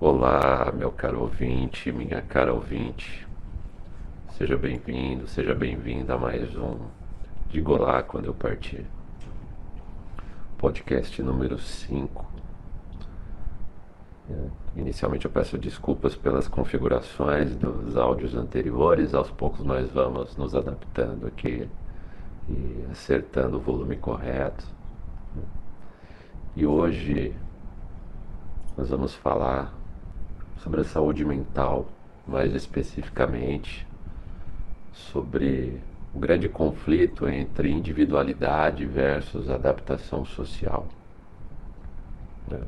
Olá, meu caro ouvinte, minha cara ouvinte. Seja bem-vindo, seja bem-vinda a mais um Digo Olá Quando Eu Partir. Podcast número 5. É, inicialmente eu peço desculpas pelas configurações dos áudios anteriores, aos poucos nós vamos nos adaptando aqui e acertando o volume correto. E hoje nós vamos falar sobre a saúde mental, mais especificamente sobre o grande conflito entre individualidade versus adaptação social. Né?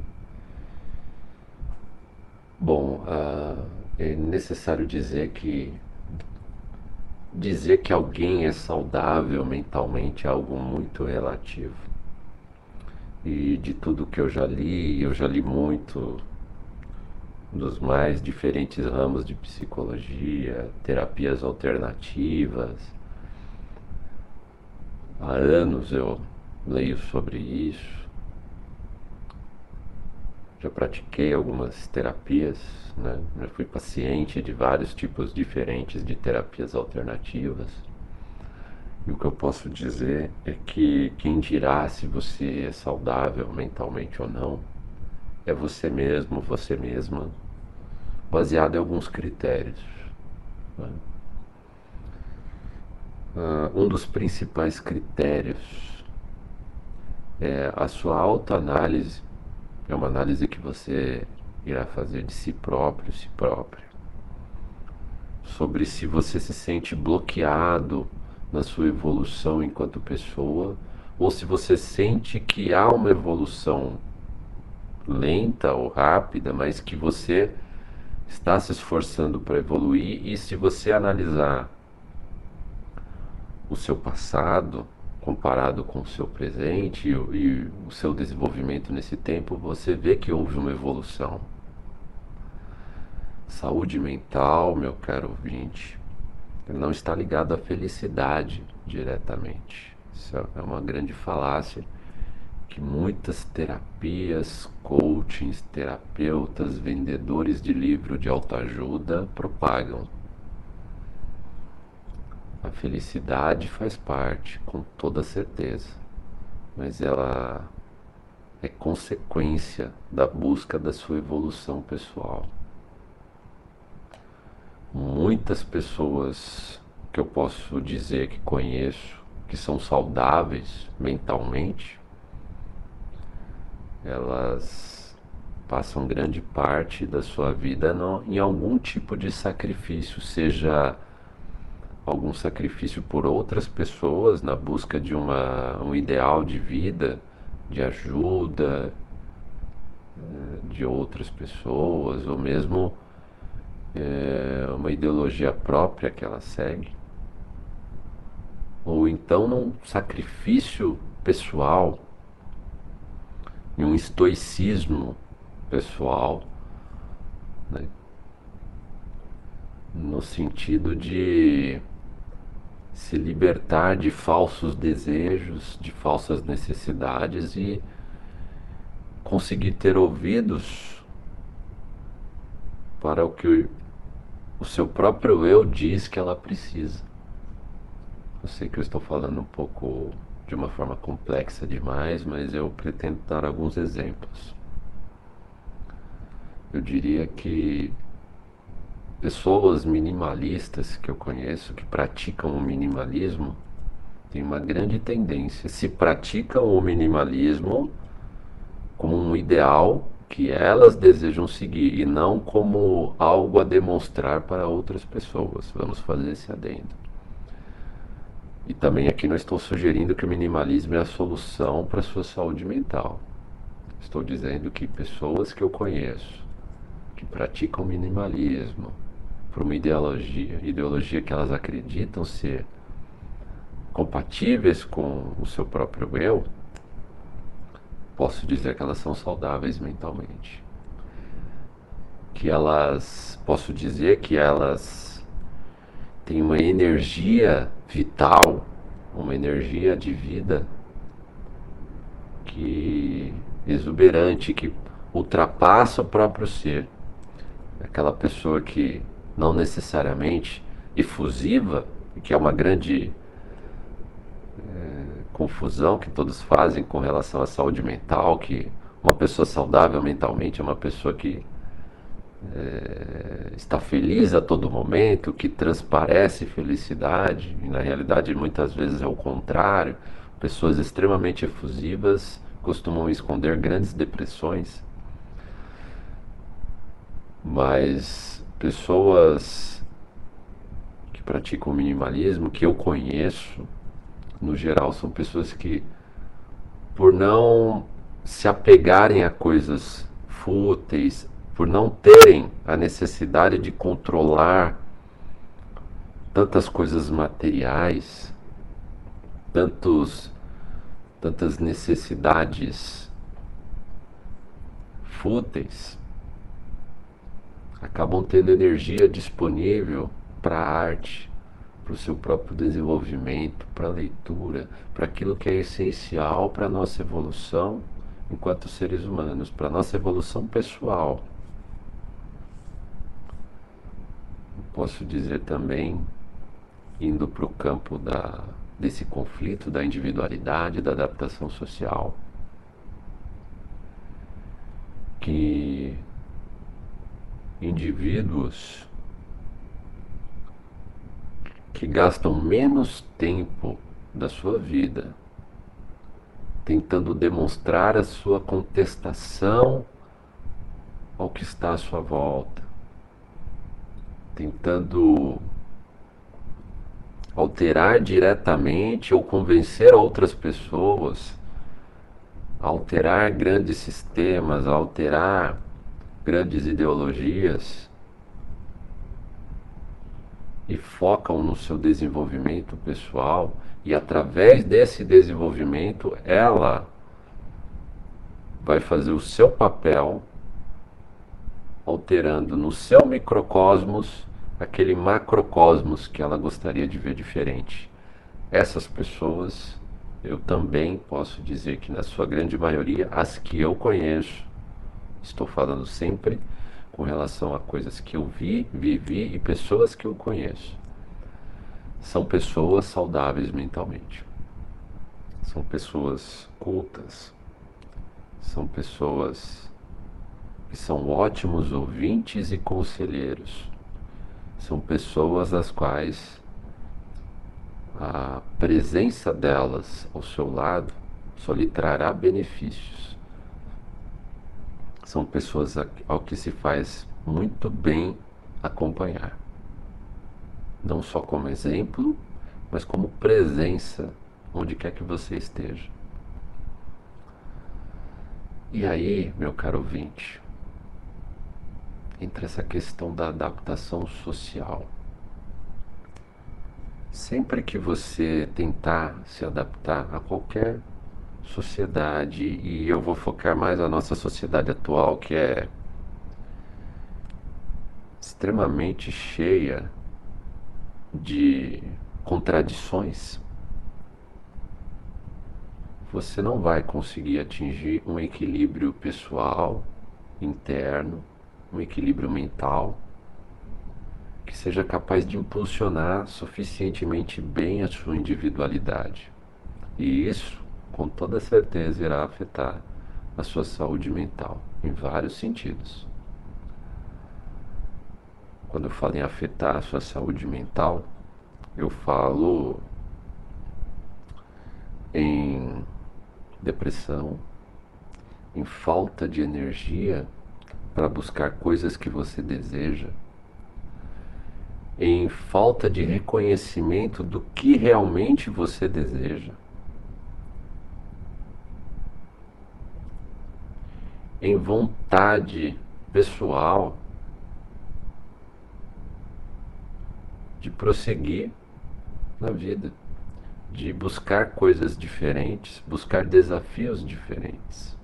Bom, uh, é necessário dizer que dizer que alguém é saudável mentalmente é algo muito relativo. E de tudo que eu já li, eu já li muito dos mais diferentes ramos de psicologia, terapias alternativas. Há anos eu leio sobre isso. Já pratiquei algumas terapias, né? já fui paciente de vários tipos diferentes de terapias alternativas. E o que eu posso dizer é que quem dirá se você é saudável mentalmente ou não é você mesmo, você mesma, baseado em alguns critérios. Né? Uh, um dos principais critérios é a sua autoanálise. É uma análise que você irá fazer de si próprio, si própria. Sobre se você se sente bloqueado na sua evolução enquanto pessoa, ou se você sente que há uma evolução lenta ou rápida, mas que você está se esforçando para evoluir, e se você analisar o seu passado comparado com o seu presente e, e o seu desenvolvimento nesse tempo, você vê que houve uma evolução. Saúde mental, meu caro ouvinte, não está ligado à felicidade diretamente. Isso é uma grande falácia que muitas terapias, coachings, terapeutas, vendedores de livro de autoajuda propagam. A felicidade faz parte, com toda certeza, mas ela é consequência da busca da sua evolução pessoal. Muitas pessoas que eu posso dizer que conheço, que são saudáveis mentalmente, elas passam grande parte da sua vida no, em algum tipo de sacrifício, seja algum sacrifício por outras pessoas na busca de uma, um ideal de vida, de ajuda eh, de outras pessoas, ou mesmo é, uma ideologia própria que ela segue, ou então num sacrifício pessoal e um estoicismo pessoal, né? no sentido de se libertar de falsos desejos, de falsas necessidades e conseguir ter ouvidos para o que o seu próprio eu diz que ela precisa. Eu sei que eu estou falando um pouco de uma forma complexa demais, mas eu pretendo dar alguns exemplos. Eu diria que pessoas minimalistas que eu conheço, que praticam o minimalismo, têm uma grande tendência. Se praticam o minimalismo como um ideal que elas desejam seguir e não como algo a demonstrar para outras pessoas. Vamos fazer esse adendo. E também aqui não estou sugerindo que o minimalismo é a solução para a sua saúde mental. Estou dizendo que pessoas que eu conheço, que praticam minimalismo por uma ideologia, ideologia que elas acreditam ser compatíveis com o seu próprio eu, posso dizer que elas são saudáveis mentalmente. Que elas, posso dizer que elas tem uma energia vital, uma energia de vida que exuberante, que ultrapassa o próprio ser. aquela pessoa que não necessariamente efusiva, que é uma grande é, confusão que todos fazem com relação à saúde mental, que uma pessoa saudável mentalmente é uma pessoa que é, está feliz a todo momento, que transparece felicidade, e na realidade muitas vezes é o contrário. Pessoas extremamente efusivas costumam esconder grandes depressões, mas pessoas que praticam minimalismo, que eu conheço, no geral, são pessoas que, por não se apegarem a coisas fúteis, por não terem a necessidade de controlar tantas coisas materiais, tantos, tantas necessidades fúteis, acabam tendo energia disponível para a arte, para o seu próprio desenvolvimento, para a leitura, para aquilo que é essencial para a nossa evolução enquanto seres humanos, para a nossa evolução pessoal. Posso dizer também, indo para o campo da, desse conflito da individualidade, da adaptação social, que indivíduos que gastam menos tempo da sua vida tentando demonstrar a sua contestação ao que está à sua volta, tentando alterar diretamente ou convencer outras pessoas, alterar grandes sistemas, alterar grandes ideologias e focam no seu desenvolvimento pessoal e através desse desenvolvimento, ela vai fazer o seu papel alterando no seu microcosmos aquele macrocosmos que ela gostaria de ver diferente. Essas pessoas, eu também posso dizer que na sua grande maioria, as que eu conheço, estou falando sempre com relação a coisas que eu vi, vivi e pessoas que eu conheço são pessoas saudáveis mentalmente. São pessoas cultas. São pessoas que são ótimos ouvintes e conselheiros. São pessoas das quais a presença delas ao seu lado só lhe trará benefícios. São pessoas ao que se faz muito bem acompanhar não só como exemplo, mas como presença onde quer que você esteja. E aí, meu caro ouvinte, entra essa questão da adaptação social. Sempre que você tentar se adaptar a qualquer sociedade, e eu vou focar mais na nossa sociedade atual, que é extremamente cheia de contradições, você não vai conseguir atingir um equilíbrio pessoal, interno, um equilíbrio mental que seja capaz de impulsionar suficientemente bem a sua individualidade. E isso, com toda certeza, irá afetar a sua saúde mental em vários sentidos. Quando eu falo em afetar a sua saúde mental, eu falo em depressão, em falta de energia para buscar coisas que você deseja, em falta de reconhecimento do que realmente você deseja, em vontade pessoal de prosseguir na vida, de buscar coisas diferentes, buscar desafios diferentes.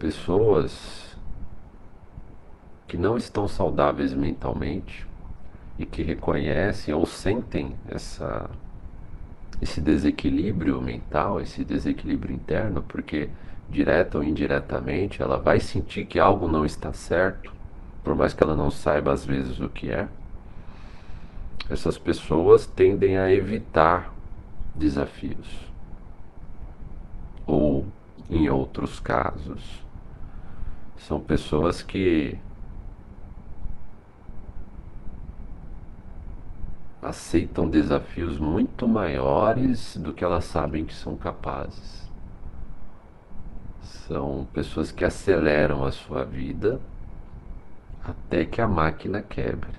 Pessoas que não estão saudáveis mentalmente e que reconhecem ou sentem essa esse desequilíbrio mental, esse desequilíbrio interno, porque direta ou indiretamente, ela vai sentir que algo não está certo, por mais que ela não saiba às vezes o que é. Essas pessoas tendem a evitar desafios. Ou, em outros casos, são pessoas que aceitam desafios muito maiores do que elas sabem que são capazes. São pessoas que aceleram a sua vida até que a máquina quebre,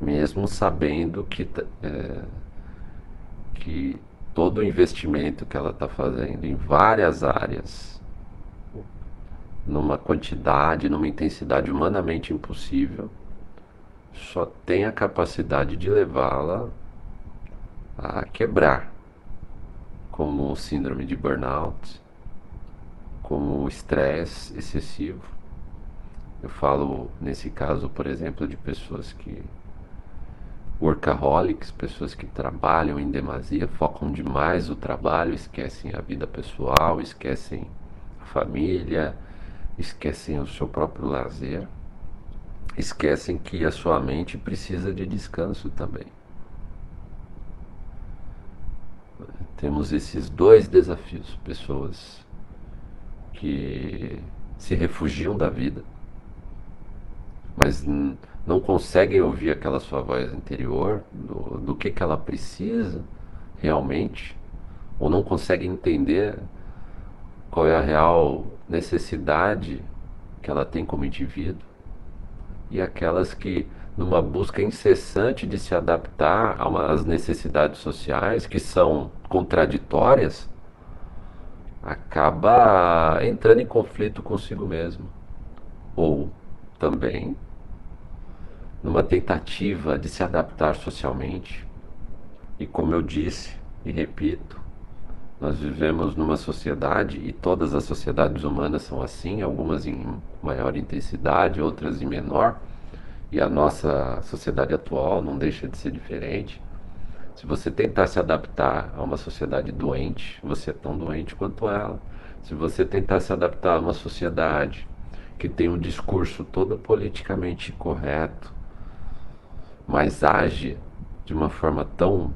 mesmo sabendo que, é, que todo o investimento que ela está fazendo em várias áreas, numa quantidade, numa intensidade humanamente impossível, só tem a capacidade de levá-la a quebrar, como síndrome de burnout, como estresse excessivo. Eu falo nesse caso, por exemplo, de pessoas que workaholics, pessoas que trabalham em demasia, focam demais o trabalho, esquecem a vida pessoal, esquecem a família, esquecem o seu próprio lazer esquecem que a sua mente precisa de descanso também. Temos esses dois desafios: pessoas que se refugiam da vida, mas não conseguem ouvir aquela sua voz interior do, do que, que ela precisa realmente, ou não conseguem entender qual é a real necessidade que ela tem como indivíduo e aquelas que, numa busca incessante de se adaptar às necessidades sociais, que são contraditórias, acaba entrando em conflito consigo mesmo. Ou também numa tentativa de se adaptar socialmente. E como eu disse e repito, nós vivemos numa sociedade e todas as sociedades humanas são assim, algumas em maior intensidade, outras em menor. E a nossa sociedade atual não deixa de ser diferente. Se você tentar se adaptar a uma sociedade doente, você é tão doente quanto ela. Se você tentar se adaptar a uma sociedade que tem um discurso todo politicamente correto, mas age de uma forma tão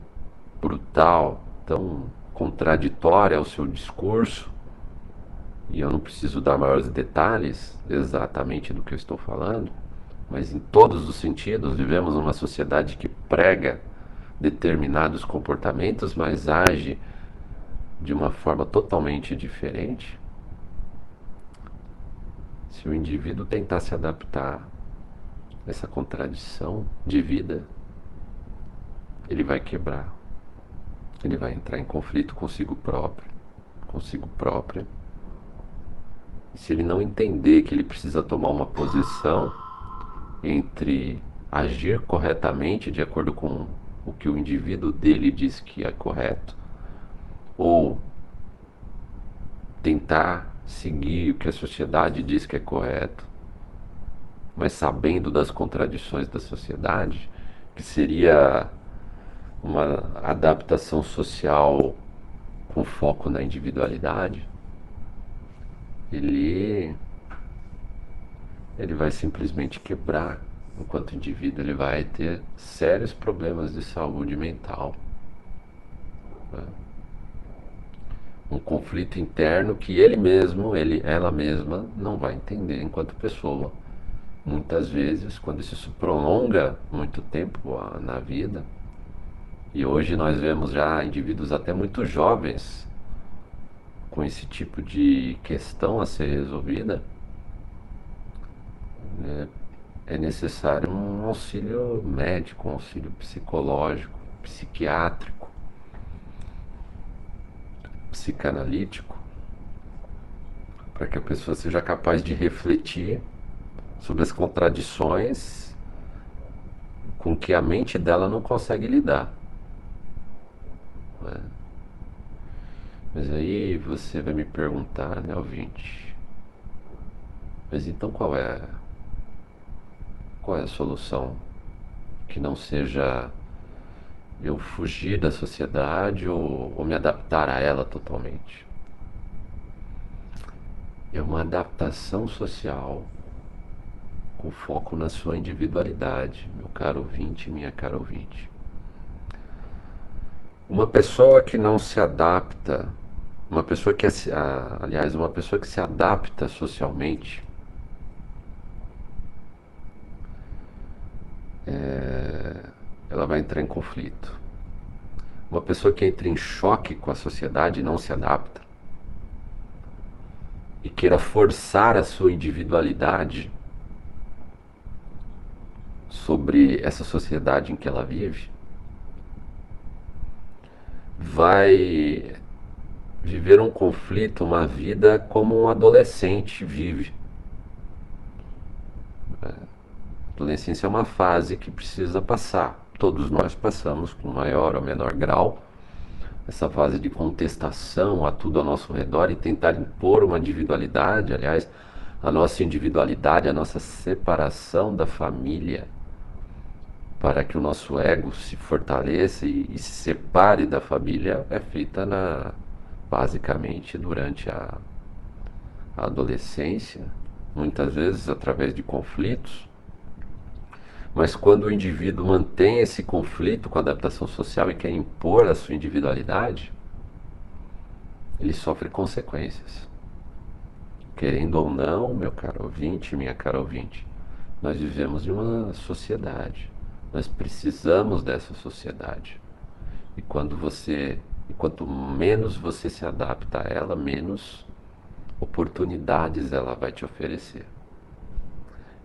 brutal, tão contraditória ao seu discurso, e eu não preciso dar maiores detalhes exatamente do que eu estou falando, mas em todos os sentidos vivemos numa sociedade que prega determinados comportamentos, mas age de uma forma totalmente diferente. Se o indivíduo tentar se adaptar a essa contradição de vida, ele vai quebrar ele vai entrar em conflito consigo próprio, consigo própria. E se ele não entender que ele precisa tomar uma posição entre agir corretamente de acordo com o que o indivíduo dele diz que é correto, ou tentar seguir o que a sociedade diz que é correto, mas sabendo das contradições da sociedade, que seria uma adaptação social com foco na individualidade, ele ele vai simplesmente quebrar enquanto indivíduo, ele vai ter sérios problemas de saúde mental. Né? Um conflito interno que ele mesmo, ele, ela mesma, não vai entender enquanto pessoa. Muitas vezes, quando isso se prolonga muito tempo na vida, e hoje nós vemos já indivíduos até muito jovens com esse tipo de questão a ser resolvida. É, é necessário um auxílio médico, um auxílio psicológico, psiquiátrico, psicanalítico, para que a pessoa seja capaz de refletir sobre as contradições com que a mente dela não consegue lidar. Mas aí você vai me perguntar, né, ouvinte? Mas então qual é qual é a solução que não seja eu fugir da sociedade ou, ou me adaptar a ela totalmente? é uma adaptação social com foco na sua individualidade, meu caro ouvinte, minha cara ouvinte. Uma pessoa que não se adapta, uma pessoa que, aliás, uma pessoa que se adapta socialmente, é, ela vai entrar em conflito. Uma pessoa que entra em choque com a sociedade e não se adapta, e queira forçar a sua individualidade sobre essa sociedade em que ela vive, vai viver um conflito, uma vida como um adolescente vive. A adolescência é uma fase que precisa passar. Todos nós passamos com maior ou menor grau essa fase de contestação a tudo ao nosso redor e tentar impor uma individualidade, aliás, a nossa individualidade, a nossa separação da família, para que o nosso ego se fortaleça e, e se separe da família, é feita na, basicamente durante a, a adolescência, muitas vezes através de conflitos. Mas quando o indivíduo mantém esse conflito com a adaptação social e quer impor a sua individualidade, ele sofre consequências. Querendo ou não, meu caro ouvinte, minha cara ouvinte, nós vivemos em uma sociedade. Nós precisamos dessa sociedade. E quando você, e quanto menos você se adapta a ela, menos oportunidades ela vai te oferecer.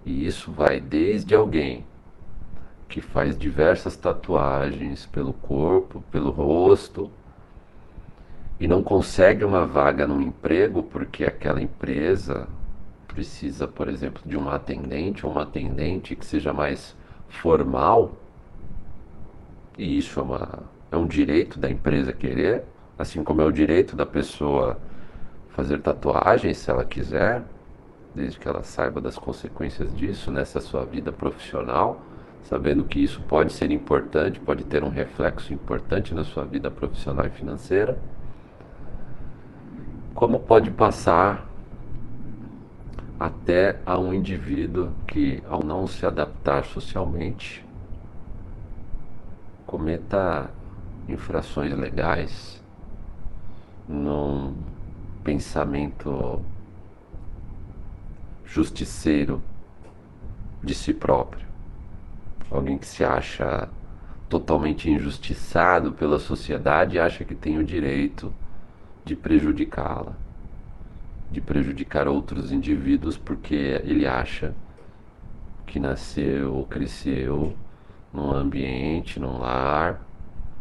E isso vai desde alguém que faz diversas tatuagens pelo corpo, pelo rosto, e não consegue uma vaga num emprego porque aquela empresa precisa, por exemplo, de uma atendente ou uma atendente que seja mais formal, e isso é, uma, é um direito da empresa querer, assim como é o direito da pessoa fazer tatuagens se ela quiser, desde que ela saiba das consequências disso nessa sua vida profissional sabendo que isso pode ser importante, pode ter um reflexo importante na sua vida profissional e financeira. Como pode passar até a um indivíduo que, ao não se adaptar socialmente, cometa infrações legais num pensamento justiceiro de si próprio. Alguém que se acha totalmente injustiçado pela sociedade e acha que tem o direito de prejudicá-la, de prejudicar outros indivíduos porque ele acha que nasceu ou cresceu num ambiente, num lar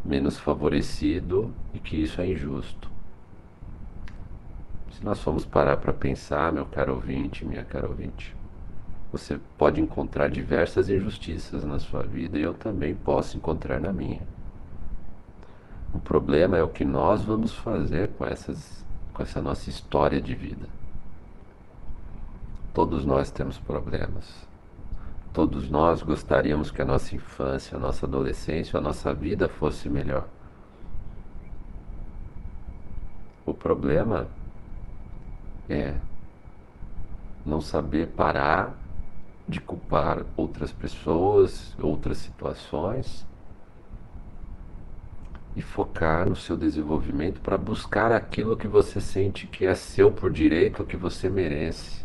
menos favorecido e que isso é injusto. Se nós formos parar para pensar, meu caro ouvinte, minha cara ouvinte, você pode encontrar diversas injustiças na sua vida e eu também posso encontrar na minha. O problema é o que nós vamos fazer com, essas, com essa nossa história de vida. Todos nós temos problemas. Todos nós gostaríamos que a nossa infância, a nossa adolescência, a nossa vida fosse melhor. O problema é não saber parar de culpar outras pessoas, outras situações e focar no seu desenvolvimento para buscar aquilo que você sente que é seu por direito, que você merece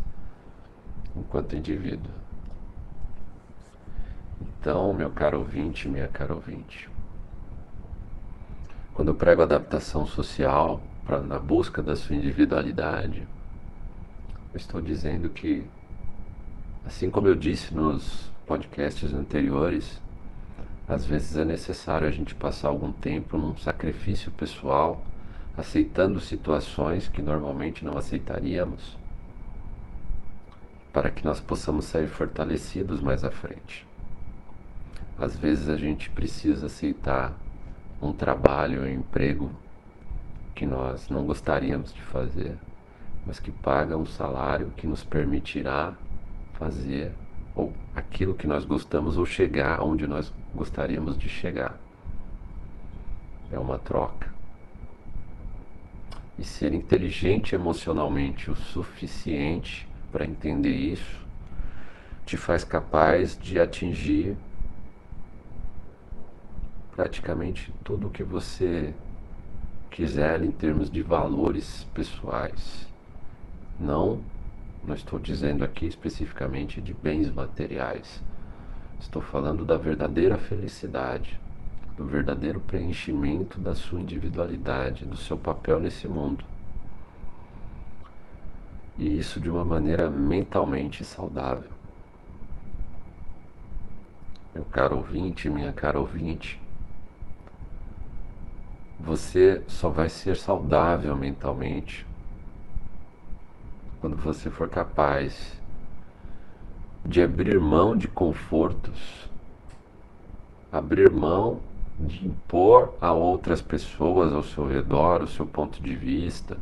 enquanto indivíduo. Então, meu caro ouvinte, minha cara ouvinte, quando eu prego adaptação social pra, na busca da sua individualidade, eu estou dizendo que Assim como eu disse nos podcasts anteriores, às vezes é necessário a gente passar algum tempo num sacrifício pessoal, aceitando situações que normalmente não aceitaríamos, para que nós possamos sair fortalecidos mais à frente. Às vezes a gente precisa aceitar um trabalho, um emprego que nós não gostaríamos de fazer, mas que paga um salário que nos permitirá fazer ou aquilo que nós gostamos ou chegar onde nós gostaríamos de chegar. É uma troca. e ser inteligente emocionalmente o suficiente para entender isso te faz capaz de atingir praticamente tudo o que você quiser em termos de valores pessoais. Não, não estou dizendo aqui especificamente de bens materiais. Estou falando da verdadeira felicidade, do verdadeiro preenchimento da sua individualidade, do seu papel nesse mundo. E isso de uma maneira mentalmente saudável. Meu caro ouvinte, minha cara ouvinte, você só vai ser saudável mentalmente quando você for capaz de abrir mão de confortos, abrir mão de impor a outras pessoas ao seu redor o seu ponto de vista,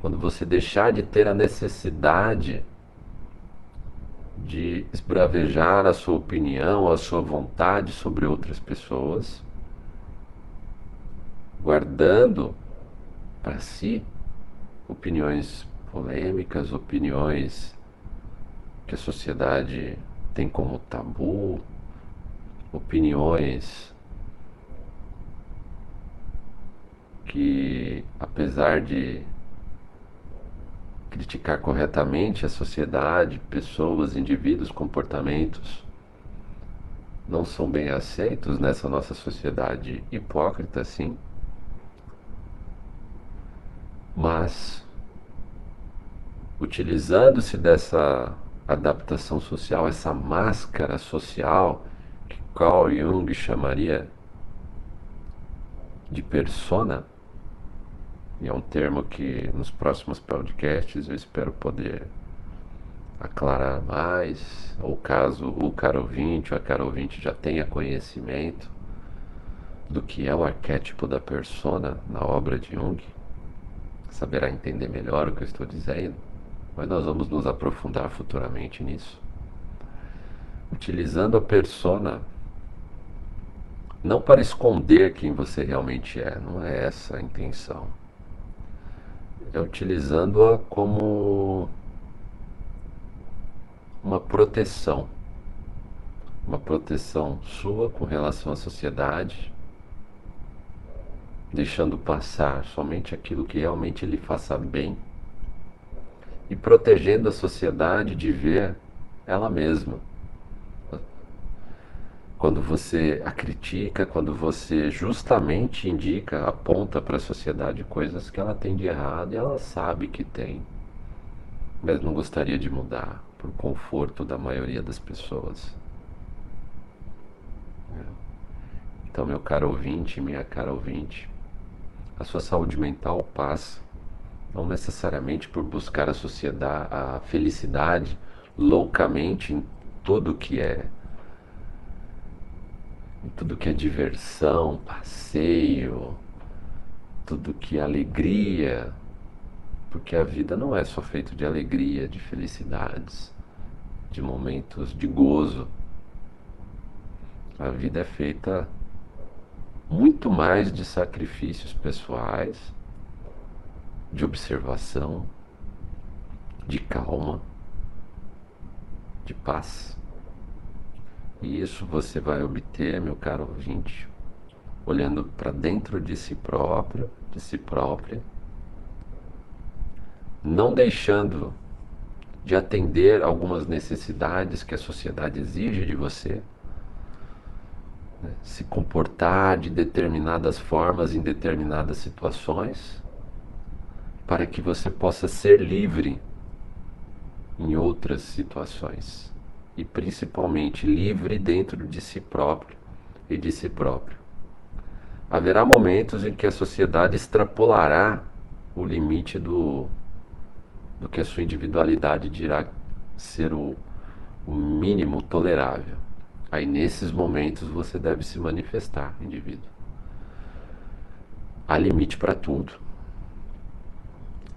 quando você deixar de ter a necessidade de esbravejar a sua opinião, a sua vontade sobre outras pessoas, guardando para si opiniões polêmicas, opiniões que a sociedade tem como tabu, opiniões que, apesar de criticar corretamente a sociedade, pessoas, indivíduos, comportamentos, não são bem aceitos nessa nossa sociedade hipócrita, sim. Mas, utilizando-se dessa adaptação social, essa máscara social que Carl Jung chamaria de persona, e é um termo que nos próximos podcasts eu espero poder aclarar mais, ou caso o caro ouvinte ou a cara ouvinte já tenha conhecimento do que é o arquétipo da persona na obra de Jung, saberá entender melhor o que eu estou dizendo, mas nós vamos nos aprofundar futuramente nisso. Utilizando a persona não para esconder quem você realmente é, não é essa a intenção. É utilizando-a como uma proteção, uma proteção sua com relação à sociedade, deixando passar somente aquilo que realmente lhe faça bem e protegendo a sociedade de ver ela mesma quando você a critica, quando você justamente indica, aponta para a sociedade coisas que ela tem de errado e ela sabe que tem, mas não gostaria de mudar por conforto da maioria das pessoas. É. Então, meu caro ouvinte, minha cara ouvinte, a sua saúde mental passa não necessariamente por buscar a sociedade, a felicidade loucamente em tudo que é tudo que é diversão, passeio, tudo que é alegria, porque a vida não é só feita de alegria, de felicidades, de momentos de gozo. A vida é feita muito mais de sacrifícios pessoais, de observação, de calma, de paz. E isso você vai obter, meu caro ouvinte, olhando para dentro de si próprio, de si própria, não deixando de atender algumas necessidades que a sociedade exige de você, né? se comportar de determinadas formas em determinadas situações, para que você possa ser livre em outras situações e principalmente livre dentro de si próprio e de si próprio. Haverá momentos em que a sociedade extrapolará o limite do, do que a sua individualidade dirá ser o, o mínimo tolerável. Aí nesses momentos você deve se manifestar, indivíduo. Há limite para tudo.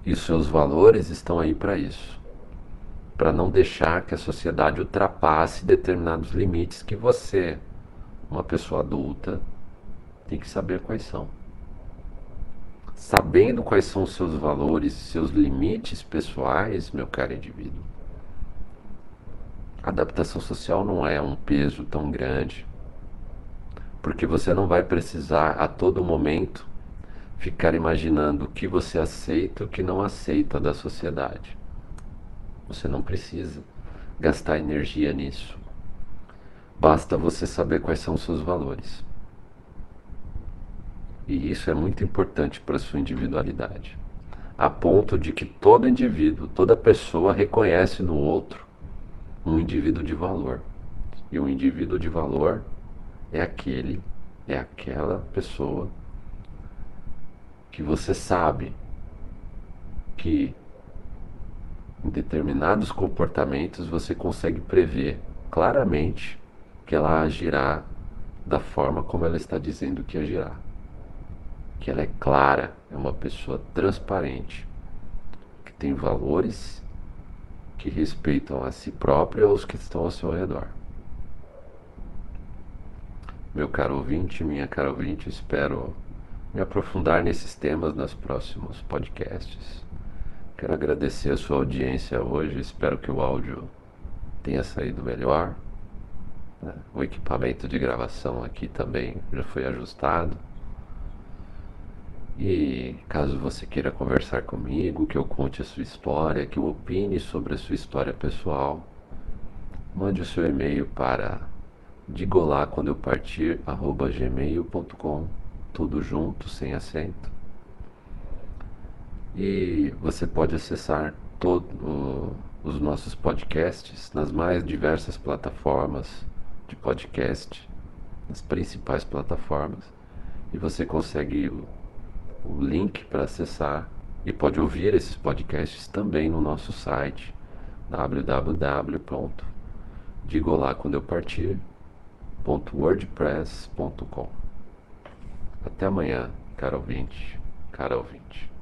E seus valores estão aí para isso para não deixar que a sociedade ultrapasse determinados limites que você, uma pessoa adulta, tem que saber quais são. sabendo quais são os seus valores, seus limites pessoais, meu caro indivíduo. A adaptação social não é um peso tão grande, porque você não vai precisar a todo momento ficar imaginando o que você aceita e o que não aceita da sociedade. Você não precisa gastar energia nisso. Basta você saber quais são os seus valores. E isso é muito importante para a sua individualidade. A ponto de que todo indivíduo, toda pessoa reconhece no outro um indivíduo de valor. E um indivíduo de valor é aquele, é aquela pessoa que você sabe que em determinados comportamentos você consegue prever claramente que ela agirá da forma como ela está dizendo que agirá. Que ela é clara, é uma pessoa transparente, que tem valores que respeitam a si própria e aos que estão ao seu redor. Meu caro ouvinte, minha cara ouvinte, espero me aprofundar nesses temas nos próximos podcasts. Quero agradecer a sua audiência hoje. Espero que o áudio tenha saído melhor. Né? O equipamento de gravação aqui também já foi ajustado. E caso você queira conversar comigo, que eu conte a sua história, que eu opine sobre a sua história pessoal, mande o seu e-mail para digolá quando eu partir gmail.com tudo junto, sem acento. E você pode acessar todos os nossos podcasts nas mais diversas plataformas de podcast, nas principais plataformas. E você consegue o, o link para acessar e pode ouvir esses podcasts também no nosso site www.digolaquandoeupartir.wordpress.com até amanhã, caro ouvinte, cara ouvinte.